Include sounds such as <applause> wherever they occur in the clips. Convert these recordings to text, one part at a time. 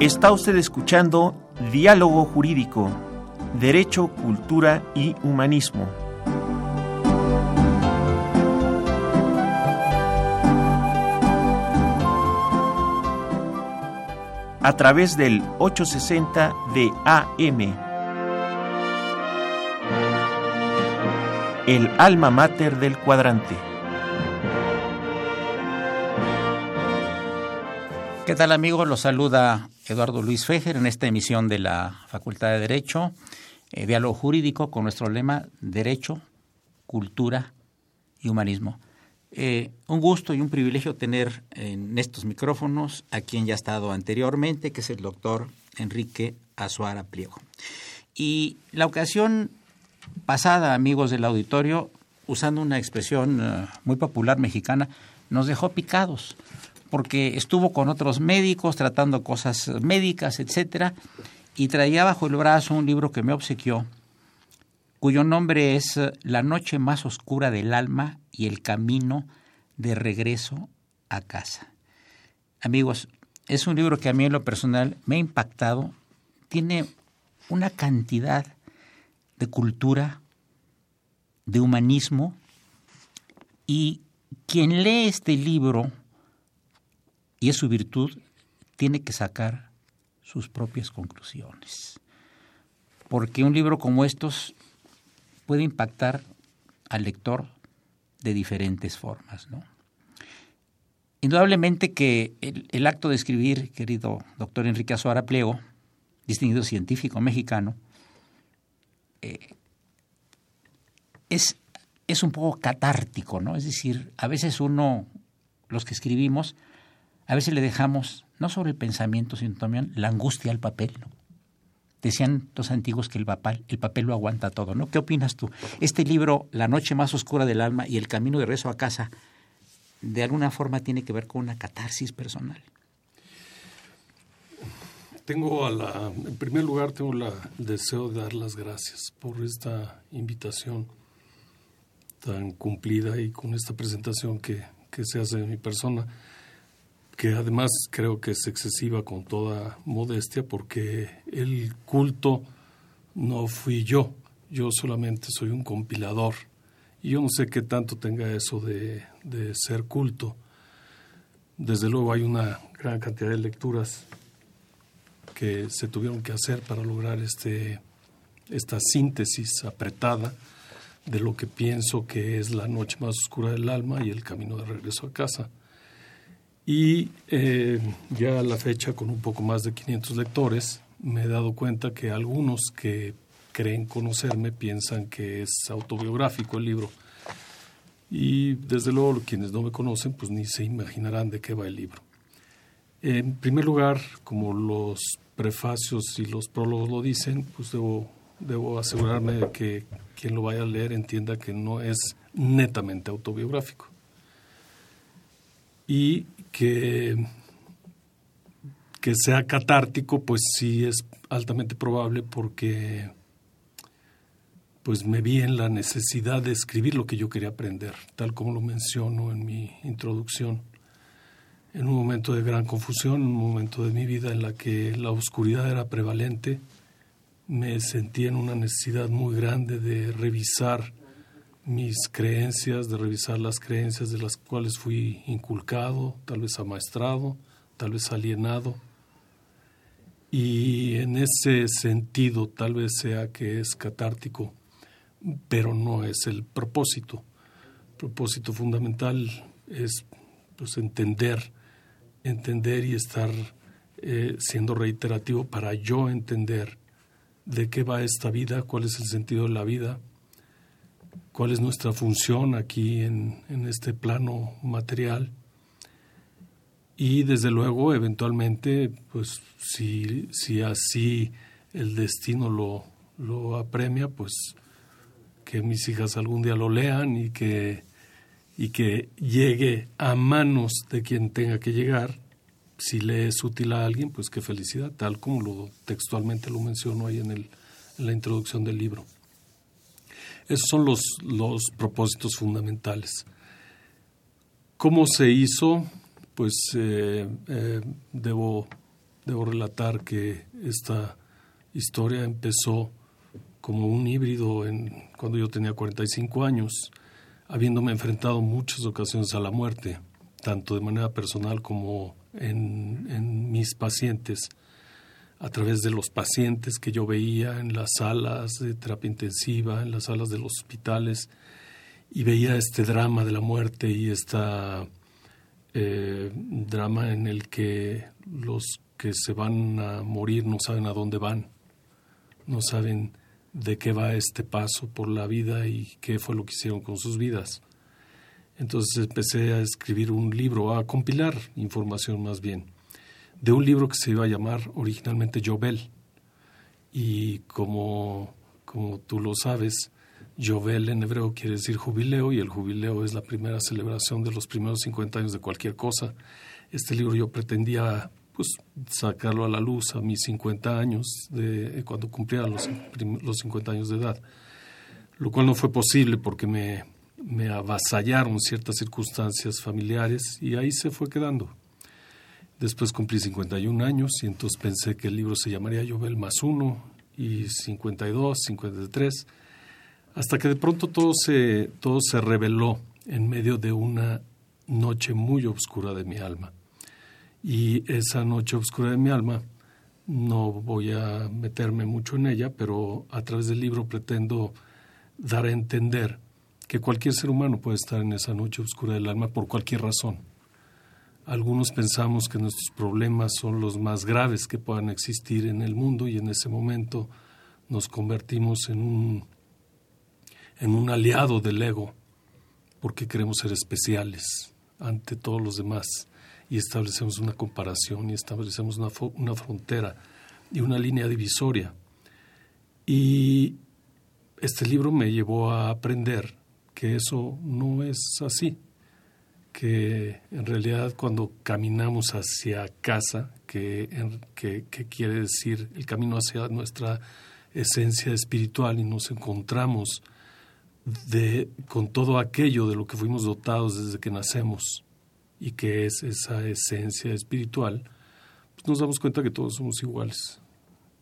Está usted escuchando Diálogo Jurídico, Derecho, Cultura y Humanismo. A través del 860 de AM. El alma mater del cuadrante. ¿Qué tal amigos? Los saluda Eduardo Luis Fejer en esta emisión de la Facultad de Derecho, eh, Diálogo Jurídico con nuestro lema Derecho, Cultura y Humanismo. Eh, un gusto y un privilegio tener en estos micrófonos a quien ya ha estado anteriormente, que es el doctor Enrique Azuara Pliego. Y la ocasión pasada, amigos del auditorio, usando una expresión eh, muy popular mexicana, nos dejó picados porque estuvo con otros médicos tratando cosas médicas, etcétera, y traía bajo el brazo un libro que me obsequió, cuyo nombre es La noche más oscura del alma y el camino de regreso a casa. Amigos, es un libro que a mí en lo personal me ha impactado, tiene una cantidad de cultura, de humanismo, y quien lee este libro y es su virtud, tiene que sacar sus propias conclusiones. Porque un libro como estos puede impactar al lector de diferentes formas. ¿no? Indudablemente que el, acto de escribir, querido doctor Enrique Azuara Plego, distinguido científico mexicano, eh, es, es un poco catártico, ¿no? Es decir, a veces uno, los que escribimos, a veces le dejamos, no sobre el pensamiento, sino también la angustia al papel. Decían los antiguos que el papel, el papel lo aguanta todo. ¿no? ¿Qué opinas tú? Este libro, La noche más oscura del alma y El camino de rezo a casa, de alguna forma tiene que ver con una catarsis personal. Tengo a la, en primer lugar, tengo el deseo de dar las gracias por esta invitación tan cumplida y con esta presentación que, que se hace de mi persona que además creo que es excesiva con toda modestia porque el culto no fui yo, yo solamente soy un compilador. Y yo no sé qué tanto tenga eso de, ser culto. Desde luego hay una gran cantidad de lecturas que se tuvieron que hacer para lograr este, esta síntesis apretada de lo que pienso que es la noche más oscura del alma y el camino de regreso a casa y eh, ya a la fecha, con un poco más de 500 lectores, me he dado cuenta que algunos que creen conocerme piensan que es autobiográfico el libro. Y desde luego quienes no me conocen pues ni se imaginarán de qué va el libro. En primer lugar, como los prefacios y los prólogos lo dicen, pues debo, debo asegurarme de que quien lo vaya a leer entienda que no es netamente autobiográfico y que que sea catártico, pues sí es altamente probable porque pues me vi en la necesidad de escribir lo que yo quería aprender, tal como lo menciono en mi introducción. En un momento de gran confusión, un momento de mi vida en la que la oscuridad era prevalente, me sentí en una necesidad muy grande de revisar mis creencias, de revisar las creencias de las cuales fui inculcado, tal vez amaestrado, tal vez alienado. Y en ese sentido tal vez sea que es catártico pero no es el propósito. El propósito fundamental es pues, entender, entender y estar eh, siendo reiterativo para yo entender de qué va esta vida, cuál es el sentido de la vida, cuál es nuestra función aquí en, en este plano material. Y desde luego, eventualmente, pues si, si así el destino lo, lo apremia, pues que mis hijas algún día lo lean y que, y que llegue a manos de quien tenga que llegar. Si le es útil a alguien, pues qué felicidad, tal como lo textualmente lo menciono ahí en, el, en la introducción del libro. Esos son los, los propósitos fundamentales. ¿Cómo se hizo? Pues eh, eh, debo, debo relatar que esta historia empezó como un híbrido en, cuando yo tenía 45 años, habiéndome enfrentado muchas ocasiones a la muerte, tanto de manera personal como en, en mis pacientes, a través de los pacientes que yo veía en las salas de terapia intensiva, en las salas de los hospitales, y veía este drama de la muerte y este drama en el que los que se van a morir no saben a dónde van, no saben de qué va este paso por la vida y qué fue lo que hicieron con sus vidas. Entonces empecé a escribir un libro, a compilar información más bien, de un libro que se iba a llamar originalmente Jovel. Y como, como tú lo sabes, Jovel en hebreo quiere decir jubileo y el jubileo es la primera celebración de los primeros 50 años de cualquier cosa. Este libro yo pretendía pues sacarlo a la luz a mis 50 años, de, cuando cumplía los, los 50 años de edad, lo cual no fue posible porque me, me avasallaron ciertas circunstancias familiares y ahí se fue quedando. Después cumplí 51 años y entonces pensé que el libro se llamaría Llobel más uno y 52, 53, hasta que de pronto todo se, todo se reveló en medio de una noche muy oscura de mi alma. Y esa noche oscura de mi alma, no voy a meterme mucho en ella, pero a través del libro pretendo dar a entender que cualquier ser humano puede estar en esa noche oscura del alma por cualquier razón. Algunos pensamos que nuestros problemas son los más graves que puedan existir en el mundo y en ese momento nos convertimos en un, en un aliado del ego porque queremos ser especiales ante todos los demás y establecemos una comparación y establecemos una, una frontera y una línea divisoria. Y este libro me llevó a aprender que eso no es así, que en realidad cuando caminamos hacia casa, que, que, que, quiere decir el camino hacia nuestra esencia espiritual y nos encontramos de, con todo aquello de lo que fuimos dotados desde que nacemos, y que es esa esencia espiritual, pues nos damos cuenta que todos somos iguales,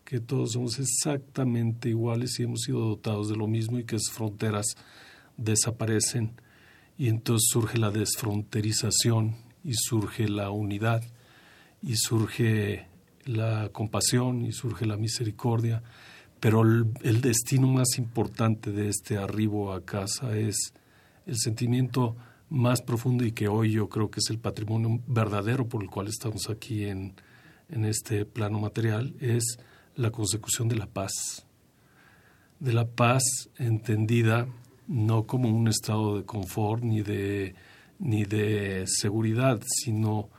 que todos somos exactamente iguales y hemos sido dotados de lo mismo y que esas fronteras desaparecen y entonces surge la desfronterización y surge la unidad y surge la compasión y surge la misericordia, pero el, destino más importante de este arribo a casa es el sentimiento más profundo y que hoy yo creo que es el patrimonio verdadero por el cual estamos aquí en, en este plano material, es la consecución de la paz. De la paz entendida no como un estado de confort ni de, ni de seguridad, sino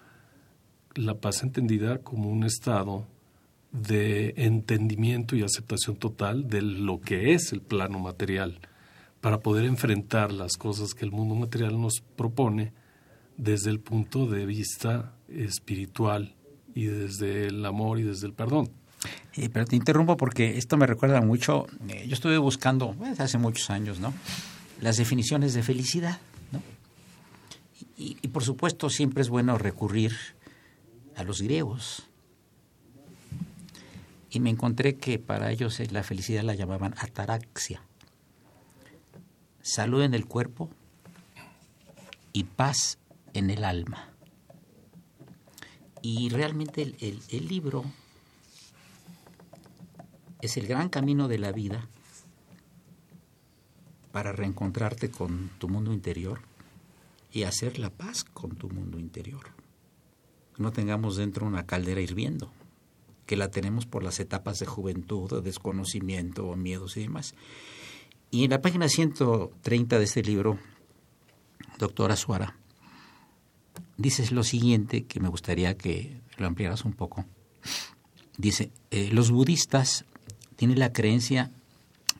la paz entendida como un estado de entendimiento y aceptación total de lo que es el plano material para poder enfrentar las cosas que el mundo material nos propone desde el punto de vista espiritual y desde el amor y desde el perdón. Eh, pero te interrumpo porque esto me recuerda mucho, eh, yo estuve buscando hace muchos años, ¿no? Las definiciones de felicidad, ¿no? Y, por supuesto siempre es bueno recurrir a los griegos. Y me encontré que para ellos la felicidad la llamaban ataraxia. Salud en el cuerpo y paz en el alma. Y realmente el libro es el gran camino de la vida para reencontrarte con tu mundo interior y hacer la paz con tu mundo interior. No tengamos dentro una caldera hirviendo, que la tenemos por las etapas de juventud, de desconocimiento, miedos y demás. Y en la página 130 de este libro, doctora Suara, dices lo siguiente que me gustaría que lo ampliaras un poco. Dice, eh, los budistas tiene la creencia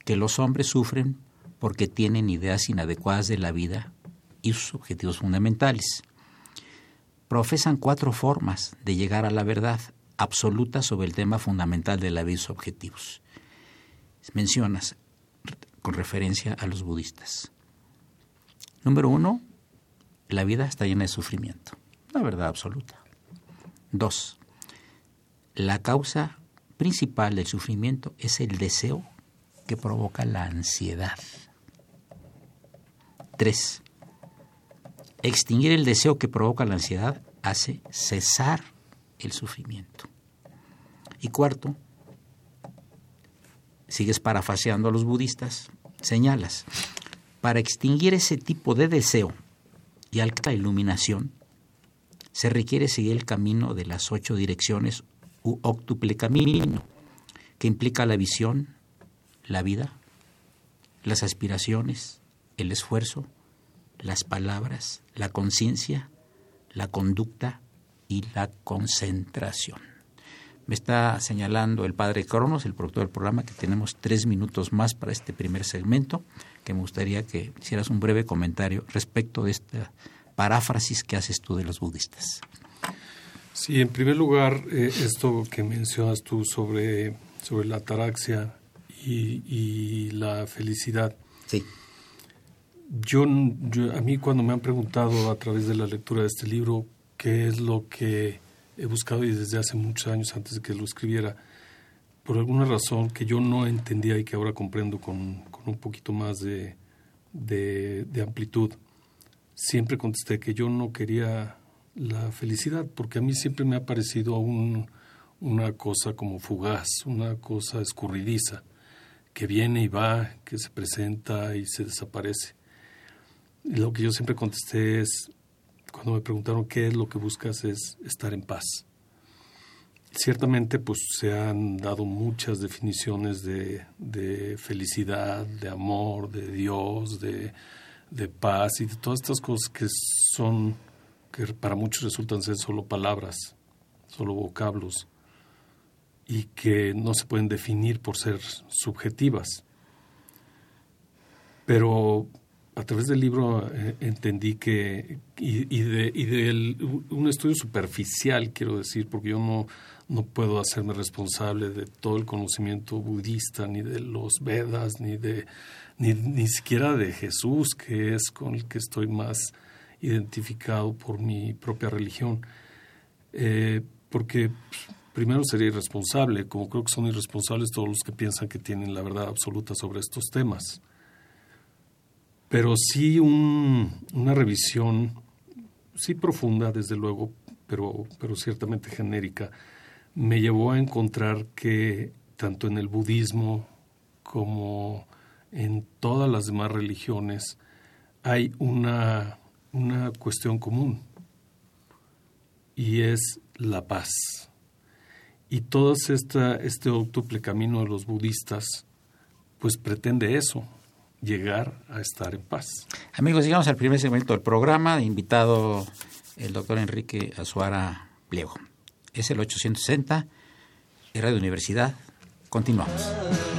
que los hombres sufren porque tienen ideas inadecuadas de la vida y sus objetivos fundamentales. Profesan cuatro formas de llegar a la verdad absoluta sobre el tema fundamental de la vida y sus objetivos. Mencionas con referencia a los budistas. Número uno, la vida está llena de sufrimiento. La verdad absoluta. Dos, la causa principal del sufrimiento es el deseo que provoca la ansiedad. 3. Extinguir el deseo que provoca la ansiedad hace cesar el sufrimiento. Y cuarto, sigues parafaseando a los budistas, señalas, para extinguir ese tipo de deseo y alcanzar la iluminación, se requiere seguir el camino de las ocho direcciones u octuple camino, que implica la visión, la vida, las aspiraciones, el esfuerzo, las palabras, la conciencia, la conducta y la concentración. Me está señalando el padre Cronos, el productor del programa, que tenemos tres minutos más para este primer segmento, que me gustaría que hicieras un breve comentario respecto de esta paráfrasis que haces tú de los budistas. Sí, en primer lugar, eh, esto que mencionas tú sobre, sobre la ataraxia y, y la felicidad. Sí. Yo, yo, a mí cuando me han preguntado a través de la lectura de este libro qué es lo que he buscado y desde hace muchos años antes de que lo escribiera, por alguna razón que yo no entendía y que ahora comprendo con, con un poquito más de, de, de amplitud, siempre contesté que yo no quería la felicidad, porque a mí siempre me ha parecido un, una cosa como fugaz, una cosa escurridiza, que viene y va, que se presenta y se desaparece. Y lo que yo siempre contesté es, cuando me preguntaron qué es lo que buscas, es estar en paz. Ciertamente, pues se han dado muchas definiciones de, de felicidad, de amor, de Dios, de, de paz y de todas estas cosas que son que para muchos resultan ser solo palabras, solo vocablos, y que no se pueden definir por ser subjetivas. Pero a través del libro eh, entendí que, y, de, un estudio superficial, quiero decir, porque yo no, no puedo hacerme responsable de todo el conocimiento budista, ni de los Vedas, ni, de, ni, ni siquiera de Jesús, que es con el que estoy más identificado por mi propia religión, eh, porque primero sería irresponsable, como creo que son irresponsables todos los que piensan que tienen la verdad absoluta sobre estos temas. Pero sí un, una revisión, sí profunda, desde luego, pero, pero ciertamente genérica, me llevó a encontrar que tanto en el budismo como en todas las demás religiones hay una una cuestión común y es la paz. Y todo esta, este octuple camino de los budistas pues pretende eso, llegar a estar en paz. Amigos, llegamos al primer segmento del programa, invitado el doctor Enrique Azuara Pliego. Es el 860, Radio Universidad. Continuamos.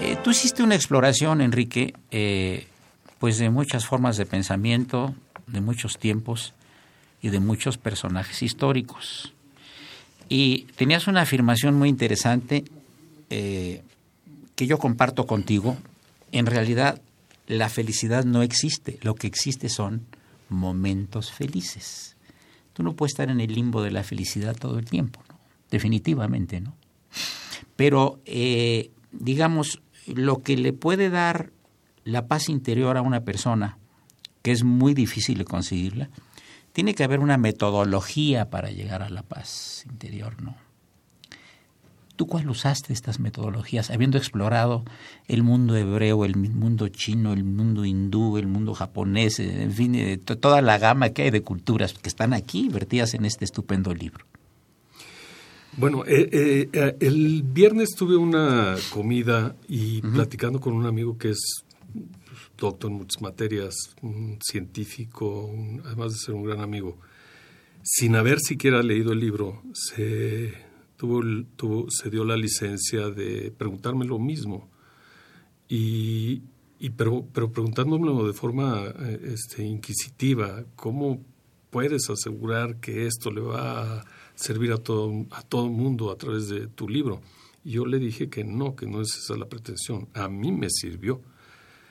Eh, tú hiciste una exploración, Enrique, eh, pues de muchas formas de pensamiento, de muchos tiempos y de muchos personajes históricos. Y tenías una afirmación muy interesante eh, que yo comparto contigo. En realidad, la felicidad no existe. Lo que existe son momentos felices. Tú no puedes estar en el limbo de la felicidad todo el tiempo, definitivamente, ¿no? Pero, digamos, lo que le puede dar la paz interior a una persona, que es muy difícil de conseguirla, tiene que haber una metodología para llegar a la paz interior, ¿no? ¿Tú cuál usaste estas metodologías, habiendo explorado el mundo hebreo, el mundo chino, el mundo hindú, el mundo japonés, en fin, eh, toda la gama que hay de culturas que están aquí vertidas en este estupendo libro? Bueno, eh, eh, el viernes tuve una comida y platicando con un amigo que es doctor en muchas materias, un científico, además de ser un gran amigo, sin haber siquiera leído el libro, se, tuvo, tuvo, se dio la licencia de preguntarme lo mismo. Y, y pero, pero preguntándomelo de forma eh, este, inquisitiva, ¿cómo puedes asegurar que esto le va a servir a todo a todo mundo a través de tu libro? Y yo le dije que no, que no es esa la pretensión. A mí me sirvió.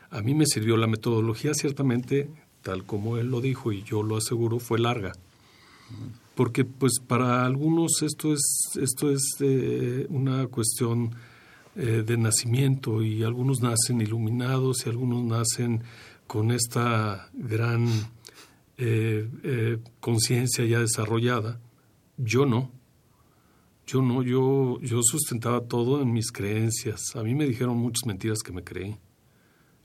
A mí me sirvió la metodología, ciertamente, tal como él lo dijo y yo lo aseguro, fue larga. Porque pues para algunos esto es, esto es eh, una cuestión eh, de nacimiento y algunos nacen iluminados y algunos nacen con esta gran eh, conciencia ya desarrollada. Yo no. Yo no, yo, yo sustentaba todo en mis creencias. A mí me dijeron muchas mentiras que me creí.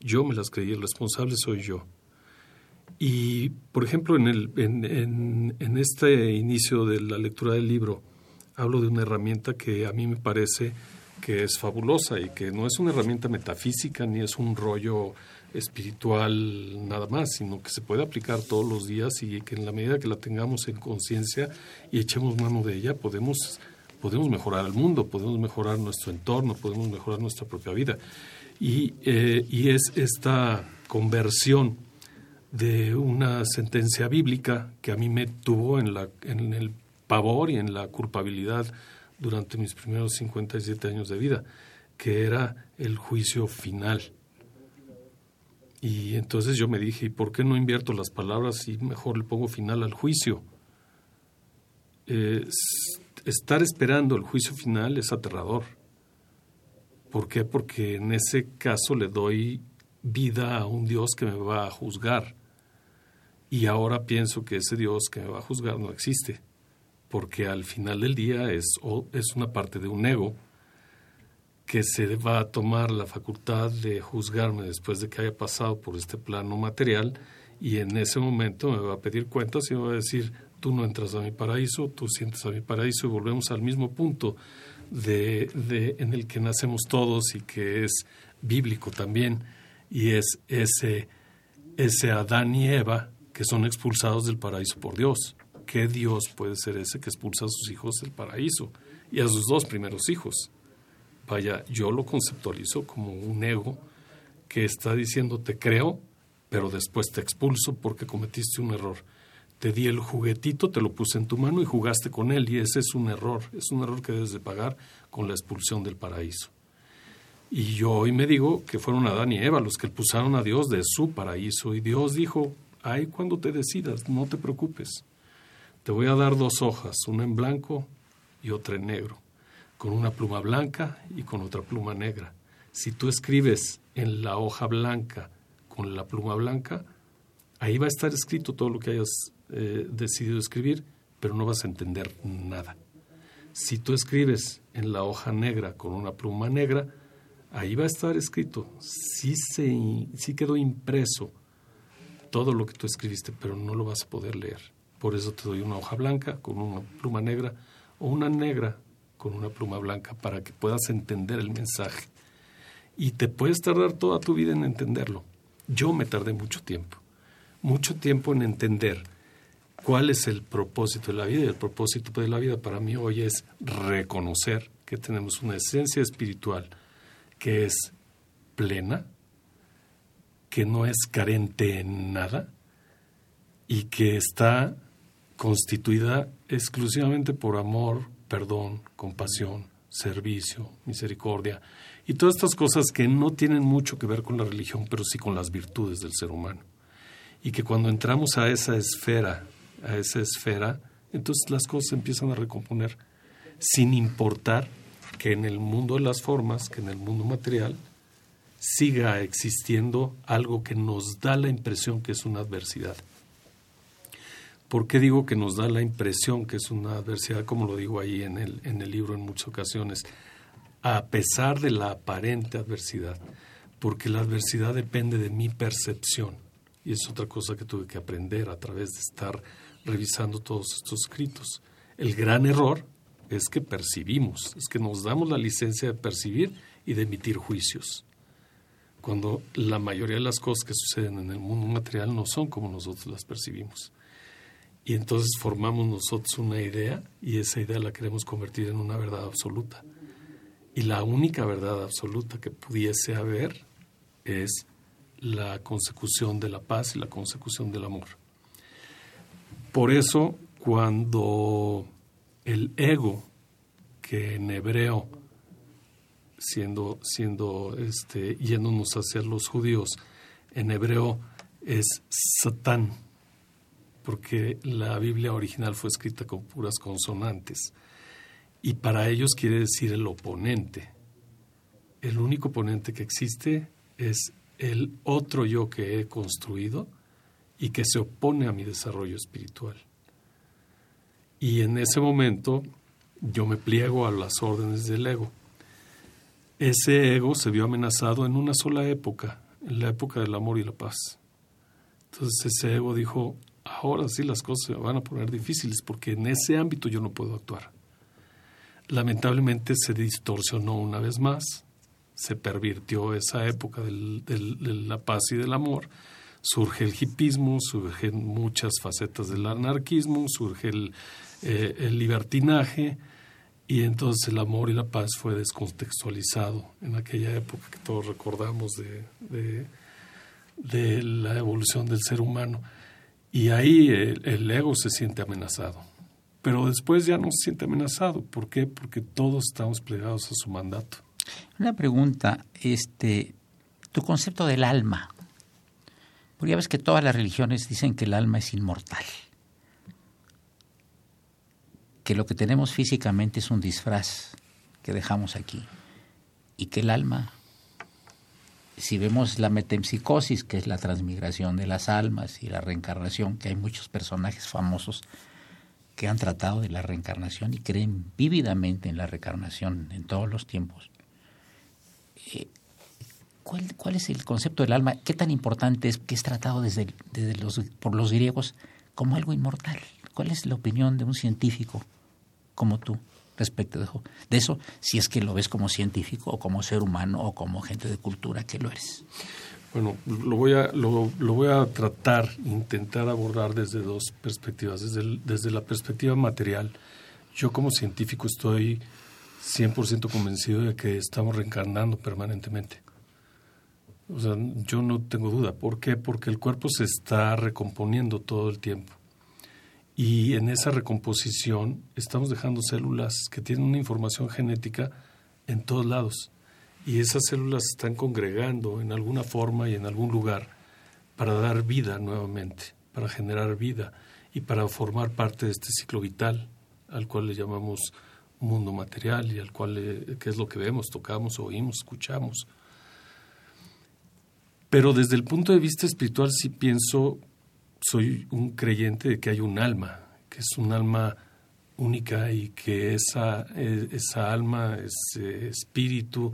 Yo me las creí, el responsable soy yo. Y, por ejemplo, en, el, en, en, este inicio de la lectura del libro, hablo de una herramienta que a mí me parece que es fabulosa y que no es una herramienta metafísica ni es un rollo espiritual nada más, sino que se puede aplicar todos los días y que en la medida que la tengamos en conciencia y echemos mano de ella, podemos, podemos mejorar el mundo, podemos mejorar nuestro entorno, podemos mejorar nuestra propia vida. Y, eh, y es esta conversión de una sentencia bíblica que a mí me tuvo en, la, en el pavor y en la culpabilidad durante mis primeros 57 años de vida, que era el juicio final. Y entonces yo me dije, ¿y por qué no invierto las palabras y mejor le pongo final al juicio? Eh, estar esperando el juicio final es aterrador. ¿Por qué? Porque en ese caso le doy vida a un Dios que me va a juzgar. Y ahora pienso que ese Dios que me va a juzgar no existe, porque al final del día es, es una parte de un ego que se va a tomar la facultad de juzgarme después de que haya pasado por este plano material y en ese momento me va a pedir cuentas y me va a decir, tú no entras a mi paraíso, tú sientes a mi paraíso y volvemos al mismo punto de, de, en el que nacemos todos y que es bíblico también, y es ese, ese Adán y Eva que son expulsados del paraíso por Dios. ¿Qué Dios puede ser ese que expulsa a sus hijos del paraíso y a sus dos primeros hijos? Vaya, yo lo conceptualizo como un ego que está diciendo te creo, pero después te expulso porque cometiste un error te di el juguetito, te lo puse en tu mano y jugaste con él y ese es un error, es un error que debes de pagar con la expulsión del paraíso. Y yo hoy me digo que fueron Adán y Eva los que expulsaron a Dios de su paraíso y Dios dijo, ay cuando te decidas, no te preocupes, te voy a dar dos hojas, una en blanco y otra en negro, con una pluma blanca y con otra pluma negra. Si tú escribes en la hoja blanca con la pluma blanca, ahí va a estar escrito todo lo que hayas eh, decidido escribir, pero no vas a entender nada. Si tú escribes en la hoja negra con una pluma negra, ahí va a estar escrito, sí, se, sí quedó impreso todo lo que tú escribiste, pero no lo vas a poder leer. Por eso te doy una hoja blanca con una pluma negra o una negra con una pluma blanca para que puedas entender el mensaje. Y te puedes tardar toda tu vida en entenderlo. Yo me tardé mucho tiempo, mucho tiempo en entender cuál es el propósito de la vida. Y el propósito de la vida para mí hoy es reconocer que tenemos una esencia espiritual que es plena, que no es carente en nada y que está constituida exclusivamente por amor, perdón, compasión, servicio, misericordia y todas estas cosas que no tienen mucho que ver con la religión, pero sí con las virtudes del ser humano. Y que cuando entramos a esa esfera, a esa esfera, entonces las cosas empiezan a recomponer sin importar que en el mundo de las formas, que en el mundo material, siga existiendo algo que nos da la impresión que es una adversidad. ¿Por qué digo que nos da la impresión que es una adversidad, como lo digo ahí en el, en el libro en muchas ocasiones? A pesar de la aparente adversidad, porque la adversidad depende de mi percepción. Y es otra cosa que tuve que aprender a través de estar revisando todos estos escritos. El gran error es que percibimos, es que nos damos la licencia de percibir y de emitir juicios cuando la mayoría de las cosas que suceden en el mundo material no son como nosotros las percibimos. Y entonces formamos nosotros una idea y esa idea la queremos convertir en una verdad absoluta. Y la única verdad absoluta que pudiese haber es la consecución de la paz y la consecución del amor. Por eso, cuando el ego, que en hebreo siendo, siendo este, yéndonos hacia los judíos, en hebreo es Satán, porque la Biblia original fue escrita con puras consonantes. Y para ellos quiere decir el oponente. El único oponente que existe es el otro yo que he construido y que se opone a mi desarrollo espiritual. Y en ese momento yo me pliego a las órdenes del ego ese ego se vio amenazado en una sola época, en la época del amor y la paz. Entonces ese ego dijo, ahora sí las cosas se van a poner difíciles porque en ese ámbito yo no puedo actuar. Lamentablemente se distorsionó una vez más, se pervirtió esa época de la paz y del amor, surge el hipismo, surgen muchas facetas del anarquismo, surge el eh, libertinaje, y entonces el amor y la paz fue descontextualizado en aquella época que todos recordamos de, la evolución del ser humano. Y ahí el, ego se siente amenazado. Pero después ya no se siente amenazado. ¿Por qué? Porque todos estamos plegados a su mandato. Una pregunta, este, tu concepto del alma. Porque ya ves que todas las religiones dicen que el alma es inmortal que lo que tenemos físicamente es un disfraz que dejamos aquí y que el alma, si vemos la metempsicosis, que es la transmigración de las almas y la reencarnación, que hay muchos personajes famosos que han tratado de la reencarnación y creen vívidamente en la reencarnación en todos los tiempos. Eh, ¿cuál, ¿Cuál es el concepto del alma? ¿Qué tan importante es que es tratado desde, desde los, por los griegos como algo inmortal? ¿Cuál es la opinión de un científico como tú respecto de eso, si es que lo ves como científico o como ser humano o como gente de cultura que lo eres? Bueno, lo voy a, lo, voy a tratar, intentar abordar desde dos perspectivas. Desde, desde la perspectiva material, yo como científico estoy 100% convencido de que estamos reencarnando permanentemente. O sea, yo no tengo duda. ¿Por qué? Porque el cuerpo se está recomponiendo todo el tiempo. Y en esa recomposición estamos dejando células que tienen una información genética en todos lados. Y esas células están congregando en alguna forma y en algún lugar para dar vida nuevamente, para generar vida y para formar parte de este ciclo vital al cual le llamamos mundo material y al cual, eh, que es lo que vemos, tocamos, oímos, escuchamos. Pero desde el punto de vista espiritual sí pienso soy un creyente de que hay un alma, que es un alma única y que esa, e, esa alma, ese espíritu,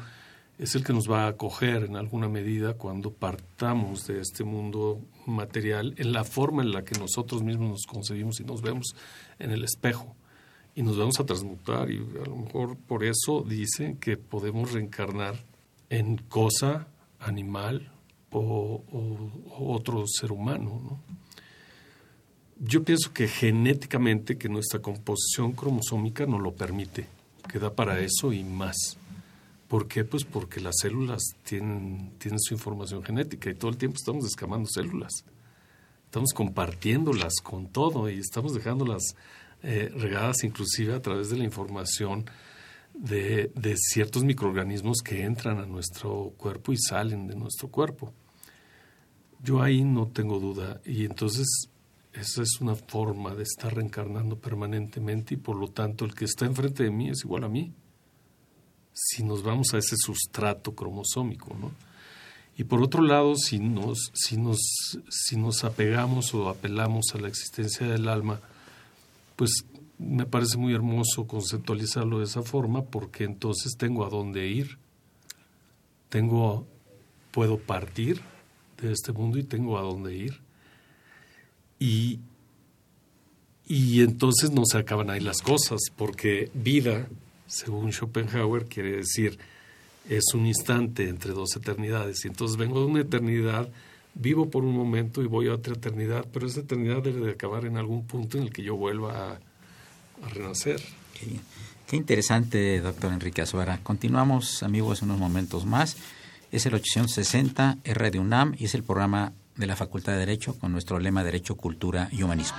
es el que nos va a acoger en alguna medida cuando partamos de este mundo material en la forma en la que nosotros mismos nos concebimos y nos vemos en el espejo y nos vamos a transmutar y a lo mejor por eso dicen que podemos reencarnar en cosa, animal o, otro ser humano. ¿no? Yo pienso que genéticamente que nuestra composición cromosómica nos lo permite, que da para eso y más. ¿Por qué? Pues porque las células tienen, tienen su información genética y todo el tiempo estamos descamando células. Estamos compartiéndolas con todo y estamos dejándolas eh, regadas inclusive a través de la información de, de, ciertos microorganismos que entran a nuestro cuerpo y salen de nuestro cuerpo. Yo ahí no tengo duda y entonces esa es una forma de estar reencarnando permanentemente y por lo tanto el que está enfrente de mí es igual a mí si nos vamos a ese sustrato cromosómico, ¿no? Y por otro lado, si nos, si nos, si nos apegamos o apelamos a la existencia del alma, pues me parece muy hermoso conceptualizarlo de esa forma, porque entonces tengo a dónde ir, tengo, puedo partir de este mundo y tengo a dónde ir. Y, y entonces no se acaban ahí las cosas, porque vida según Schopenhauer, quiere decir es un instante entre dos eternidades. Y entonces vengo de una eternidad, vivo por un momento y voy a otra eternidad, pero esa eternidad debe de acabar en algún punto en el que yo vuelva a, renacer. Qué, interesante, doctor Enrique Azuara. Continuamos, amigos, unos momentos más. Es el 860 R de UNAM y es el programa de la Facultad de Derecho con nuestro lema Derecho, Cultura y Humanismo.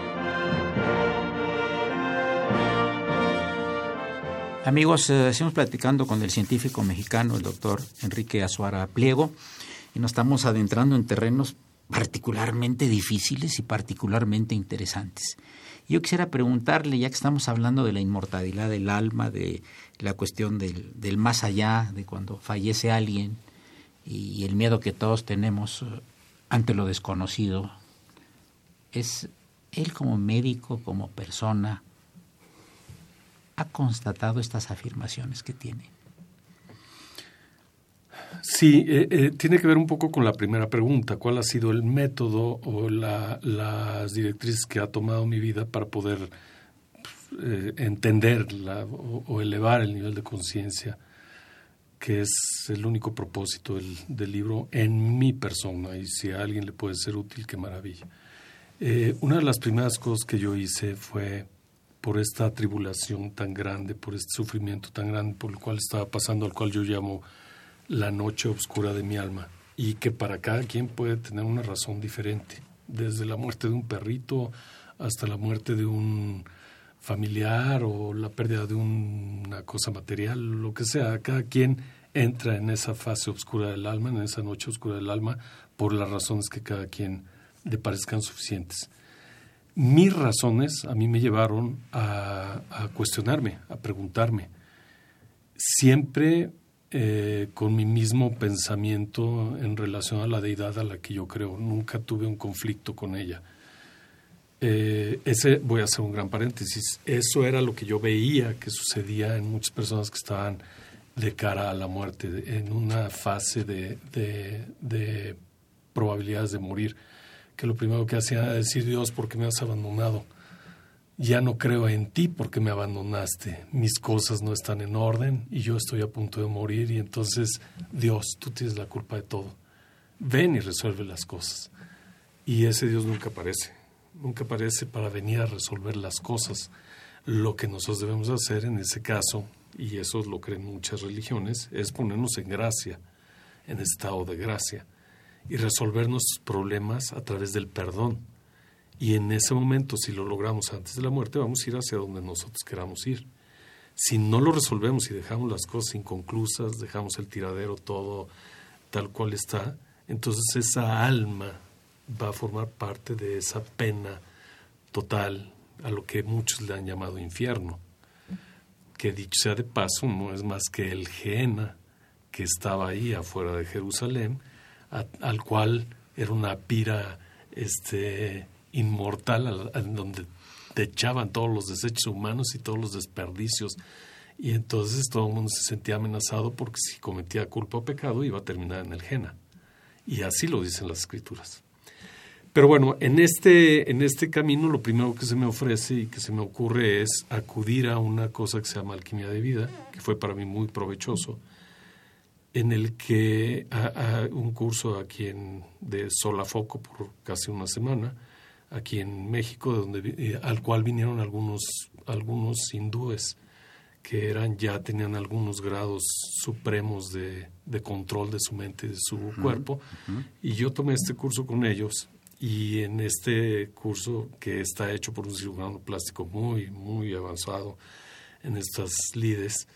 Amigos, eh, seguimos platicando con el científico mexicano, el doctor Enrique Azuara Pliego, y nos estamos adentrando en terrenos particularmente difíciles y particularmente interesantes. Yo quisiera preguntarle, ya que estamos hablando de la inmortalidad del alma, de la cuestión del, del más allá, de cuando fallece alguien y el miedo que todos tenemos eh, ante lo desconocido, es él como médico, como persona, ha constatado estas afirmaciones que tiene? Sí, eh, eh, tiene que ver un poco con la primera pregunta, ¿cuál ha sido el método o las directrices que ha tomado mi vida para poder eh, entender o, elevar el nivel de conciencia, que es el único propósito del, del, libro en mi persona y si a alguien le puede ser útil, qué maravilla. una de las primeras cosas que yo hice fue por esta tribulación tan grande, por este sufrimiento tan grande por el cual estaba pasando, al cual yo llamo la noche oscura de mi alma, y que para cada quien puede tener una razón diferente, desde la muerte de un perrito hasta la muerte de un familiar o la pérdida de una cosa material, lo que sea, cada quien entra en esa fase oscura del alma, en esa noche oscura del alma, por las razones que cada quien le parezcan suficientes mis razones a mí me llevaron a, cuestionarme, a preguntarme, siempre eh, con mi mismo pensamiento en relación a la deidad a la que yo creo. Nunca tuve un conflicto con ella. Eh, ese, voy a hacer un gran paréntesis, eso era lo que yo veía que sucedía en muchas personas que estaban de cara a la muerte, en una fase de, de probabilidades de morir, que lo primero que hacía era decir, Dios, ¿por qué me has abandonado? Ya no creo en ti porque me abandonaste, mis cosas no están en orden y yo estoy a punto de morir y entonces, Dios, tú tienes la culpa de todo. Ven y resuelve las cosas. Y ese Dios nunca aparece, nunca aparece para venir a resolver las cosas. Lo que nosotros debemos hacer en ese caso, y eso lo creen muchas religiones, es ponernos en gracia, en estado de gracia, y resolver nuestros problemas a través del perdón. Y en ese momento, si lo logramos antes de la muerte, vamos a ir hacia donde nosotros queramos ir. Si no lo resolvemos y dejamos las cosas inconclusas, dejamos el tiradero todo tal cual está, entonces esa alma va a formar parte de esa pena total a lo que muchos le han llamado infierno, que dicho sea de paso no es más que el Gehenna que estaba ahí afuera de Jerusalén, al cual era una pira este, inmortal, donde te echaban todos los desechos humanos y todos los desperdicios. Y entonces todo el mundo se sentía amenazado porque si cometía culpa o pecado iba a terminar en el Jena. Y así lo dicen las escrituras. Pero bueno, en este, en este camino lo primero que se me ofrece y que se me ocurre es acudir a una cosa que se llama alquimia de vida, que fue para mí muy provechoso, en el que a, un curso aquí en, de Solafoco por casi una semana, aquí en México, donde, eh, al cual vinieron algunos, algunos hindúes que eran ya tenían algunos grados supremos de, de control de su mente y de su cuerpo. Y yo tomé este curso con ellos y en este curso que está hecho por un cirujano plástico muy, muy avanzado en estas lides,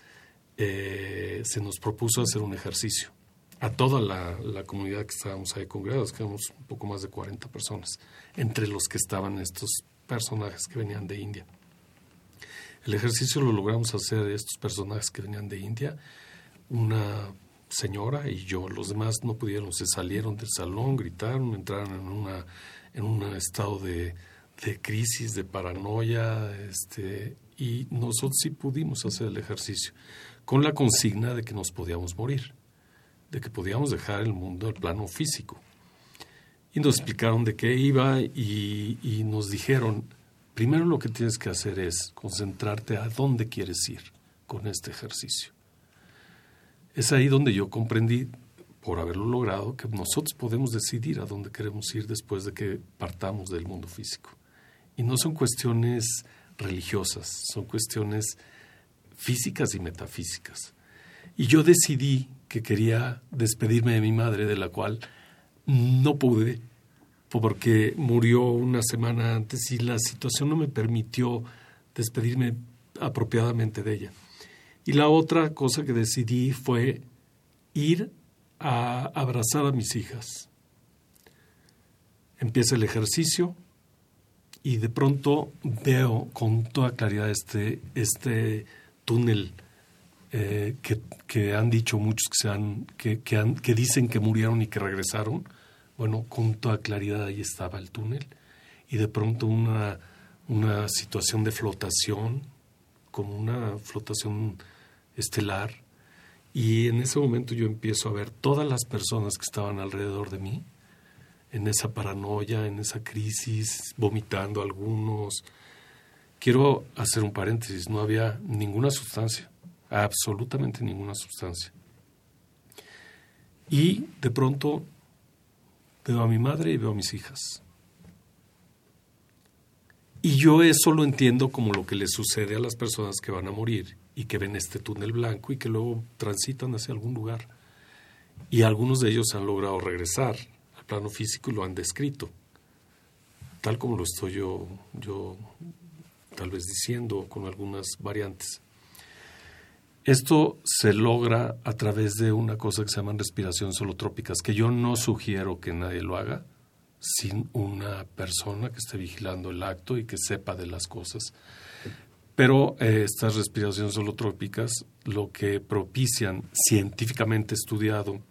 eh, se nos propuso hacer un ejercicio a toda la, comunidad que estábamos ahí congregados, que éramos un poco más de 40 personas, entre los que estaban estos personajes que venían de India. El ejercicio lo logramos hacer estos personajes que venían de India, una señora y yo. Los demás no pudieron, se salieron del salón, gritaron, entraron en, una, en un estado de, de crisis, de paranoia, este, y nosotros sí pudimos hacer el ejercicio, con la consigna de que nos podíamos morir, de que podíamos dejar el mundo, el plano físico. Y nos explicaron de qué iba y, y nos dijeron, primero lo que tienes que hacer es concentrarte a dónde quieres ir con este ejercicio. Es ahí donde yo comprendí, por haberlo logrado, que nosotros podemos decidir a dónde queremos ir después de que partamos del mundo físico. Y no son cuestiones religiosas, son cuestiones físicas y metafísicas. Y yo decidí que quería despedirme de mi madre, de la cual no pude, porque murió una semana antes y la situación no me permitió despedirme apropiadamente de ella. Y la otra cosa que decidí fue ir a abrazar a mis hijas. Empieza el ejercicio y de pronto veo con toda claridad este, este túnel eh, que, han dicho muchos que, se que, que, que dicen que murieron y que regresaron. Bueno, con toda claridad ahí estaba el túnel y de pronto una, una situación de flotación, como una flotación estelar y en ese momento yo empiezo a ver todas las personas que estaban alrededor de mí, en esa paranoia, en esa crisis, vomitando algunos. Quiero hacer un paréntesis, no había ninguna sustancia, absolutamente ninguna sustancia. Y de pronto veo a mi madre y veo a mis hijas. Y yo eso lo entiendo como lo que le sucede a las personas que van a morir y que ven este túnel blanco y que luego transitan hacia algún lugar. Y algunos de ellos han logrado regresar al plano físico y lo han descrito, tal como lo estoy yo, yo tal vez diciendo con algunas variantes. Esto se logra a través de una cosa que se llaman respiraciones holotrópicas, que yo no sugiero que nadie lo haga sin una persona que esté vigilando el acto y que sepa de las cosas. Pero eh, estas respiraciones holotrópicas lo que propician, científicamente estudiado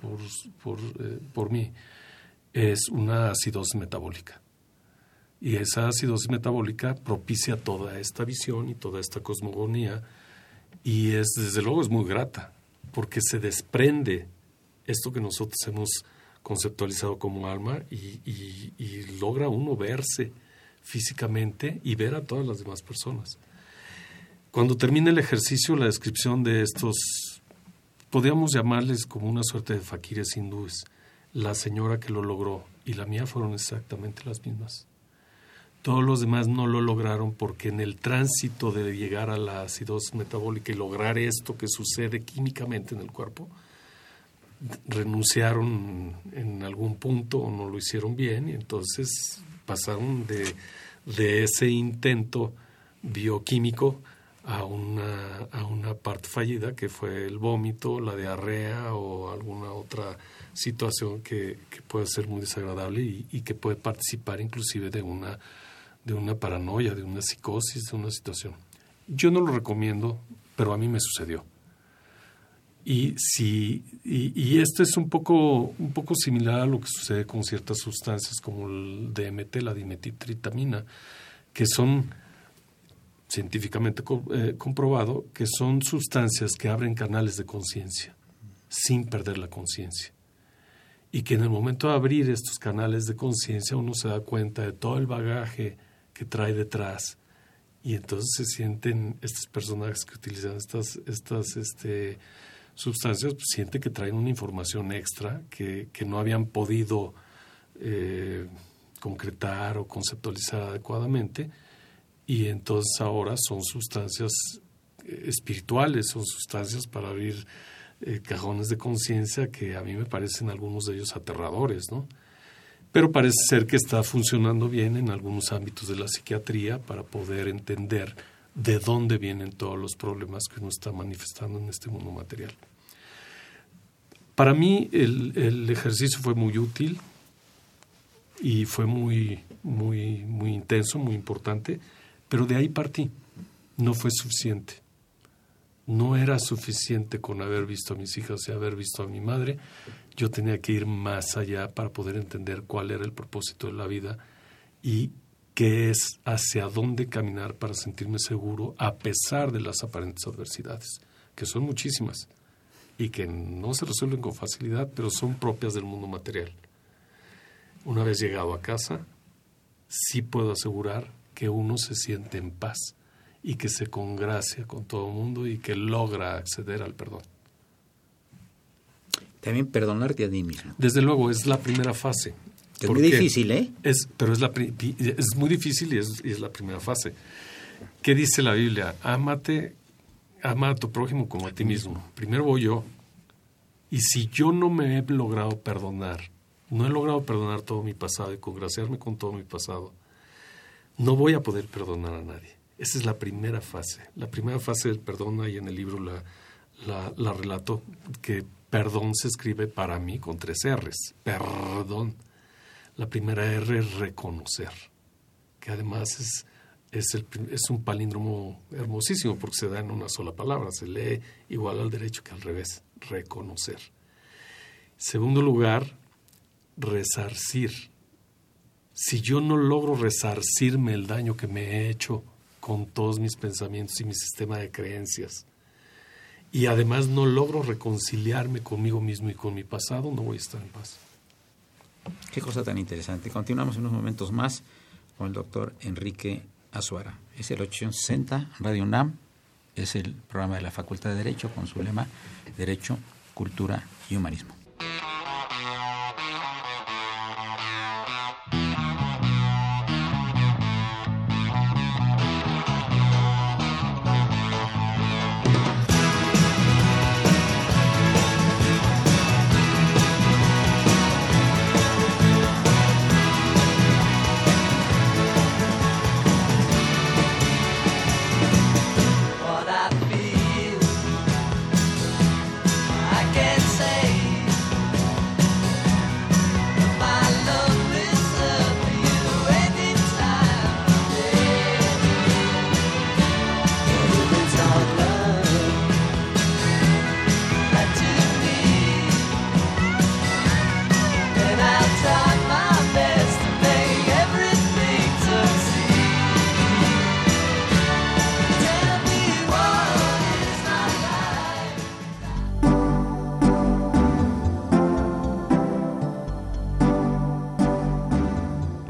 por, por, eh, por, mí, es una acidosis metabólica. Y esa acidosis metabólica propicia toda esta visión y toda esta cosmogonía y es desde luego es muy grata porque se desprende esto que nosotros hemos conceptualizado como alma y, y logra uno verse físicamente y ver a todas las demás personas. Cuando termina el ejercicio, la descripción de estos, podríamos llamarles como una suerte de faquires hindúes, la señora que lo logró y la mía fueron exactamente las mismas. Todos los demás no lo lograron porque en el tránsito de llegar a la acidosis metabólica y lograr esto que sucede químicamente en el cuerpo, renunciaron en algún punto o no lo hicieron bien y entonces pasaron de, de ese intento bioquímico a una, a una parte fallida que fue el vómito, la diarrea o alguna otra situación que, puede ser muy desagradable y, que puede participar inclusive de una, de una paranoia, de una psicosis, de una situación. Yo no lo recomiendo, pero a mí me sucedió. Y, si, y, esto es un poco, un poco similar a lo que sucede con ciertas sustancias como el DMT, la dimetitritamina, que son científicamente eh, comprobado que son sustancias que abren canales de conciencia sin perder la conciencia. Y que en el momento de abrir estos canales de conciencia uno se da cuenta de todo el bagaje que trae detrás. Y entonces se sienten estos personajes que utilizan estas, estas este, sustancias, pues sienten que traen una información extra que, que no habían podido eh, concretar o conceptualizar adecuadamente y entonces ahora son sustancias eh, espirituales, son sustancias para abrir eh, cajones de conciencia que a mí me parecen algunos de ellos aterradores, ¿no? Pero parece ser que está funcionando bien en algunos ámbitos de la psiquiatría para poder entender de dónde vienen todos los problemas que uno está manifestando en este mundo material. Para mí el, el ejercicio fue muy útil y fue muy, muy, muy intenso, muy importante pero de ahí partí. No fue suficiente. No era suficiente con haber visto a mis hijas y haber visto a mi madre. Yo tenía que ir más allá para poder entender cuál era el propósito de la vida y qué es hacia dónde caminar para sentirme seguro a pesar de las aparentes adversidades, que son muchísimas y que no se resuelven con facilidad, pero son propias del mundo material. Una vez llegado a casa, sí puedo asegurar que uno se siente en paz y que se congracia con todo el mundo y que logra acceder al perdón. También perdonarte a ti mismo. Desde luego, es la primera fase. Es muy difícil, ¿eh? Es, pero es, la, es muy difícil y es, y es la primera fase. ¿Qué dice la Biblia? Ámate, ama a tu prójimo como a ti mismo. Primero voy yo. Y si yo no me he logrado perdonar, no he logrado perdonar todo mi pasado y congraciarme con todo mi pasado, no voy a poder perdonar a nadie. Esa es la primera fase. La primera fase del perdón, ahí en el libro la, la, relato, que perdón se escribe para mí con tres R's. Perdón. La primera R es reconocer, que además es, es, es un palíndromo hermosísimo porque se da en una sola palabra, se lee igual al derecho que al revés, reconocer. Segundo lugar, resarcir si yo no logro resarcirme el daño que me he hecho con todos mis pensamientos y mi sistema de creencias, y además no logro reconciliarme conmigo mismo y con mi pasado, no voy a estar en paz. Qué cosa tan interesante. Continuamos unos momentos más con el doctor Enrique Azuara. Es el 860 Radio UNAM, es el programa de la Facultad de Derecho con su lema Derecho, Cultura y Humanismo.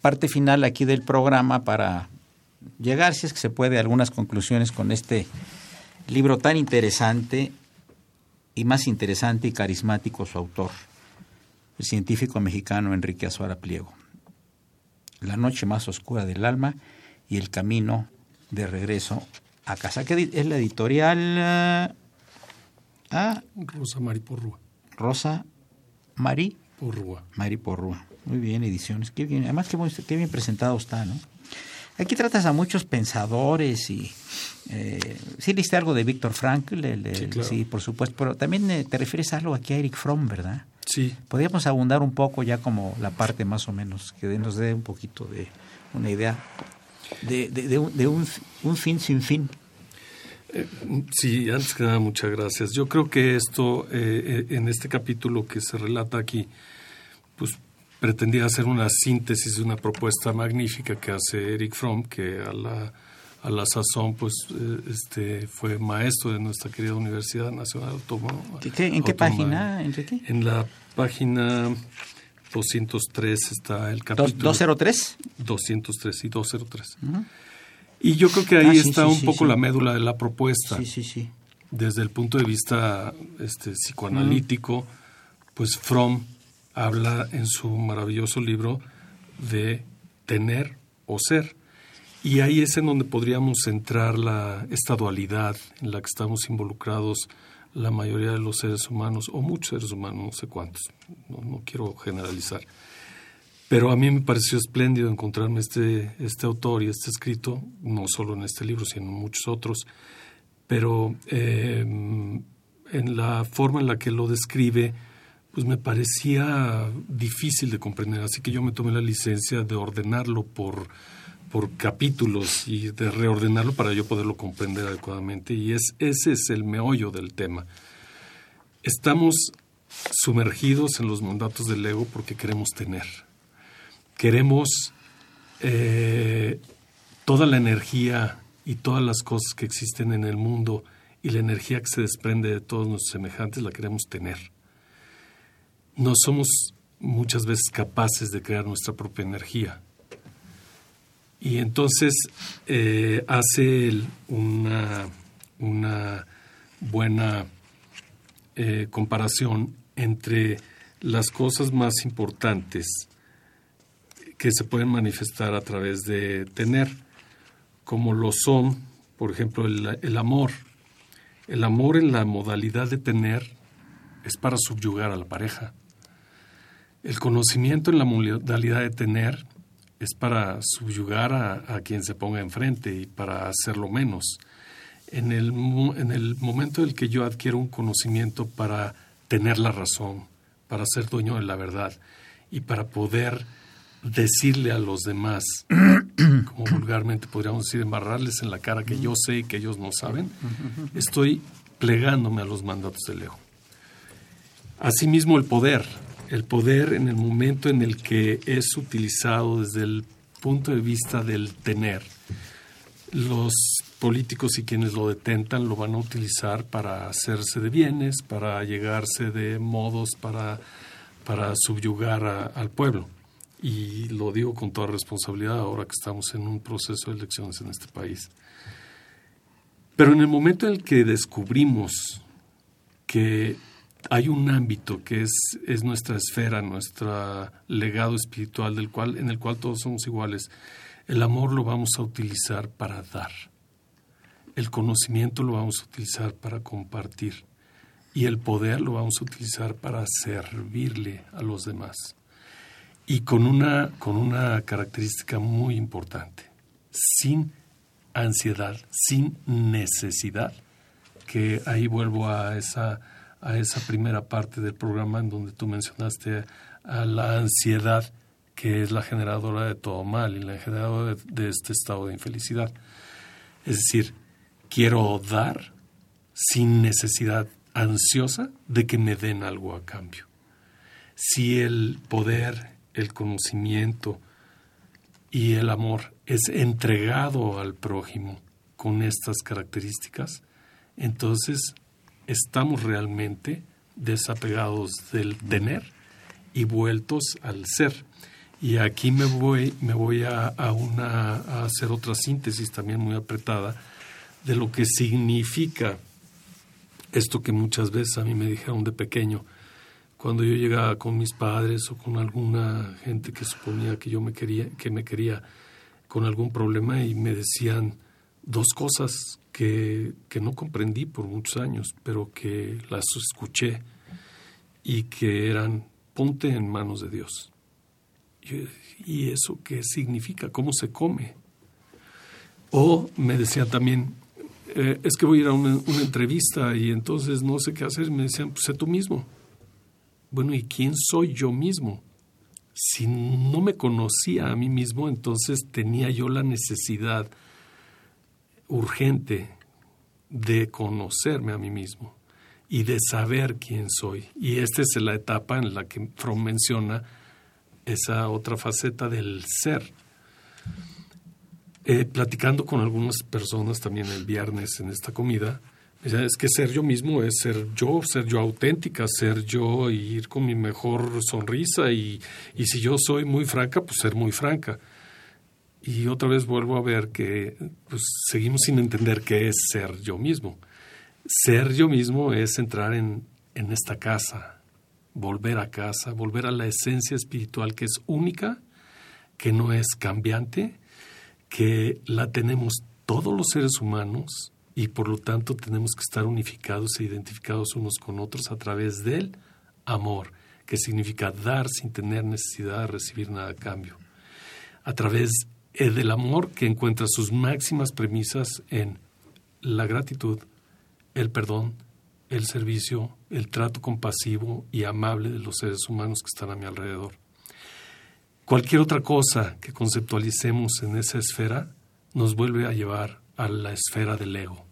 parte final aquí del programa para llegar, si es que se puede, a algunas conclusiones con este libro tan interesante y más interesante y carismático su autor, el científico mexicano Enrique Azuara Pliego. La noche más oscura del alma y el camino de regreso a casa. ¿Qué es la editorial? ah, Rosa Mari Porrúa. Rosa Mari Porrúa. Mari Porrúa. Muy bien, ediciones. Qué bien. Además, qué, bien presentado está, ¿no? Aquí tratas a muchos pensadores y... Eh, sí, leíste algo de Víctor Frankl, sí, por supuesto, pero también eh, te refieres a algo aquí a Eric Fromm, ¿verdad? Sí. Podríamos abundar un poco ya como la parte más o menos, que nos dé un poquito de una idea de, de, un, un, fin sin fin. Eh, sí, antes que nada, muchas gracias. Yo creo que esto, en este capítulo que se relata aquí, pues pretendía hacer una síntesis de una propuesta magnífica que hace Eric Fromm, que a la, a la sazón pues eh, este fue maestro de nuestra querida Universidad Nacional Autónoma. ¿En qué página, Enrique? En la página 203 está el capítulo. ¿203? 203 y 203. Y yo creo que ahí ah, está un poco la médula de la propuesta. Sí, sí, sí. Desde el punto de vista este, psicoanalítico, pues Fromm habla en su maravilloso libro de tener o ser. Y ahí es en donde podríamos centrar la, esta dualidad en la que estamos involucrados la mayoría de los seres humanos, o muchos seres humanos, no sé cuántos, no, quiero generalizar. Pero a mí me pareció espléndido encontrarme este, este autor y este escrito, no solo en este libro, sino en muchos otros, pero eh, en la forma en la que lo describe, pues me parecía difícil de comprender, así que yo me tomé la licencia de ordenarlo por, por capítulos y de reordenarlo para yo poderlo comprender adecuadamente y es, ese es el meollo del tema. Estamos sumergidos en los mandatos del ego porque queremos tener. Queremos eh, toda la energía y todas las cosas que existen en el mundo y la energía que se desprende de todos nuestros semejantes la queremos tener no somos muchas veces capaces de crear nuestra propia energía. Y entonces eh, hace una, buena eh, comparación entre las cosas más importantes que se pueden manifestar a través de tener, como lo son, por ejemplo, el amor. El amor en la modalidad de tener es para subyugar a la pareja. El conocimiento en la modalidad de tener es para subyugar a, quien se ponga enfrente y para hacerlo menos. En el, en el momento en el que yo adquiero un conocimiento para tener la razón, para ser dueño de la verdad y para poder decirle a los demás, <coughs> como vulgarmente podríamos decir, embarrarles en la cara que yo sé y que ellos no saben, estoy plegándome a los mandatos del ego. Asimismo, el poder el poder en el momento en el que es utilizado desde el punto de vista del tener. Los políticos y quienes lo detentan lo van a utilizar para hacerse de bienes, para llegarse de modos, para, para subyugar al pueblo. Y lo digo con toda responsabilidad ahora que estamos en un proceso de elecciones en este país. Pero en el momento en el que descubrimos que hay un ámbito que es, es nuestra esfera, nuestro legado espiritual del cual, en el cual todos somos iguales. El amor lo vamos a utilizar para dar. El conocimiento lo vamos a utilizar para compartir. Y el poder lo vamos a utilizar para servirle a los demás. Y con una, con una característica muy importante, sin ansiedad, sin necesidad, que ahí vuelvo a esa a esa primera parte del programa en donde tú mencionaste a la ansiedad que es la generadora de todo mal y la generadora de, de este estado de infelicidad. Es decir, quiero dar sin necesidad ansiosa de que me den algo a cambio. Si el poder, el conocimiento y el amor es entregado al prójimo con estas características, entonces estamos realmente desapegados del tener y vueltos al ser. Y aquí me voy, me voy a, una, a hacer otra síntesis también muy apretada de lo que significa esto que muchas veces a mí me dijeron de pequeño, cuando yo llegaba con mis padres o con alguna gente que suponía que yo me quería, que me quería con algún problema y me decían dos cosas que, que no comprendí por muchos años, pero que las escuché y que eran ponte en manos de Dios. ¿Y eso qué significa? ¿Cómo se come? O me decía también, eh, es que voy a ir a una, entrevista y entonces no sé qué hacer. Me decían, pues sé tú mismo. Bueno, ¿y quién soy yo mismo? Si no me conocía a mí mismo, entonces tenía yo la necesidad urgente de conocerme a mí mismo y de saber quién soy. Y esta es la etapa en la que Fromm menciona esa otra faceta del ser eh, platicando con algunas personas también el viernes en esta comida, es que ser yo mismo es ser yo, ser yo auténtica, ser yo y ir con mi mejor sonrisa y, y si yo soy muy franca, pues ser muy franca. Y otra vez vuelvo a ver que pues, seguimos sin entender qué es ser yo mismo. Ser yo mismo es entrar en, en esta casa, volver a casa, volver a la esencia espiritual que es única, que no es cambiante que la tenemos todos los seres humanos y por lo tanto tenemos que estar unificados e identificados unos con otros a través del amor, que significa dar sin tener necesidad de recibir nada a cambio. A través eh, del amor que encuentra sus máximas premisas en la gratitud, el perdón, el servicio, el trato compasivo y amable de los seres humanos que están a mi alrededor. Cualquier otra cosa que conceptualicemos en esa esfera nos vuelve a llevar a la esfera del ego,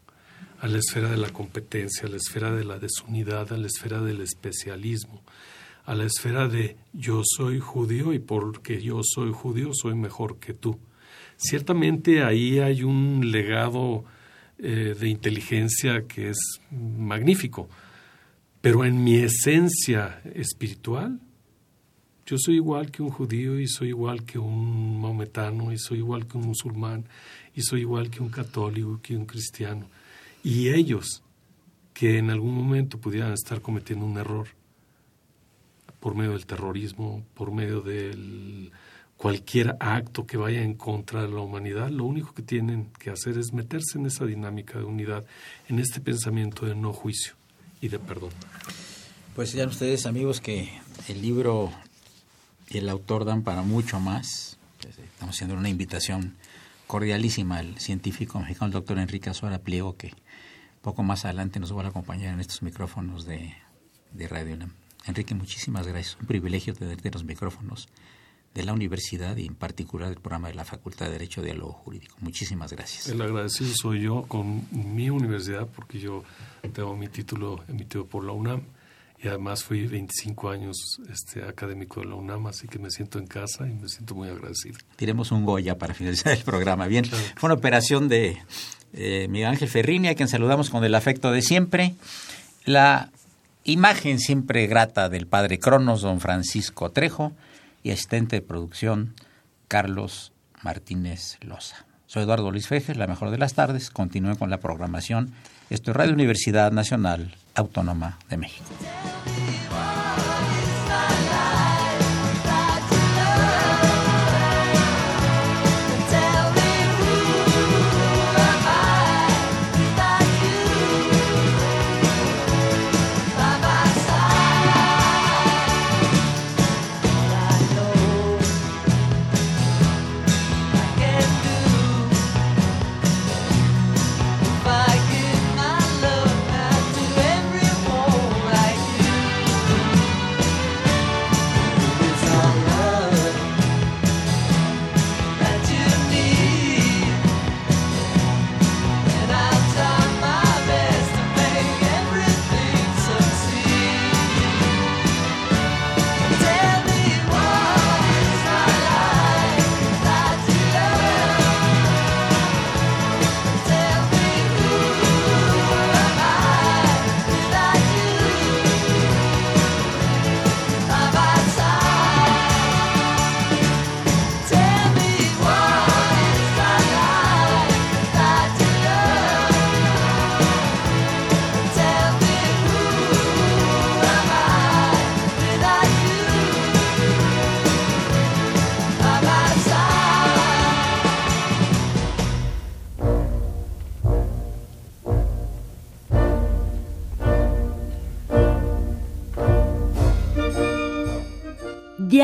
a la esfera de la competencia, a la esfera de la desunidad, a la esfera del especialismo, a la esfera de yo soy judío y porque yo soy judío soy mejor que tú. Ciertamente ahí hay un legado eh, de inteligencia que es magnífico, pero en mi esencia espiritual yo soy igual que un judío y soy igual que un maometano y soy igual que un musulmán y soy igual que un católico, que un cristiano. Y ellos, que en algún momento pudieran estar cometiendo un error por medio del terrorismo, por medio de cualquier acto que vaya en contra de la humanidad, lo único que tienen que hacer es meterse en esa dinámica de unidad, en este pensamiento de no juicio y de perdón. Pues ya ustedes amigos que el libro y el autor dan para mucho más. Pues, estamos haciendo una invitación cordialísima al científico mexicano, el doctor Enrique Azuara Pliego, que poco más adelante nos va a acompañar en estos micrófonos de, de Radio Enrique, muchísimas gracias. Un privilegio tenerte los micrófonos de la universidad y en particular del programa de la Facultad de Derecho de Diálogo Jurídico. Muchísimas gracias. El agradecido soy yo con mi universidad porque yo tengo mi título emitido por la UNAM y además fui 25 años este, académico de la UNAM, así que me siento en casa y me siento muy agradecido. Tiremos un Goya para finalizar el programa. Bien, fue una operación de eh, Miguel Ángel Ferrini, a quien saludamos con el afecto de siempre. La imagen siempre grata del padre Cronos, don Francisco Trejo, y asistente de producción, Carlos Martínez Loza. Soy Eduardo Luis Fejes, la mejor de las tardes. Continúe con la programación. Esto es Radio Universidad Nacional Autónoma de México.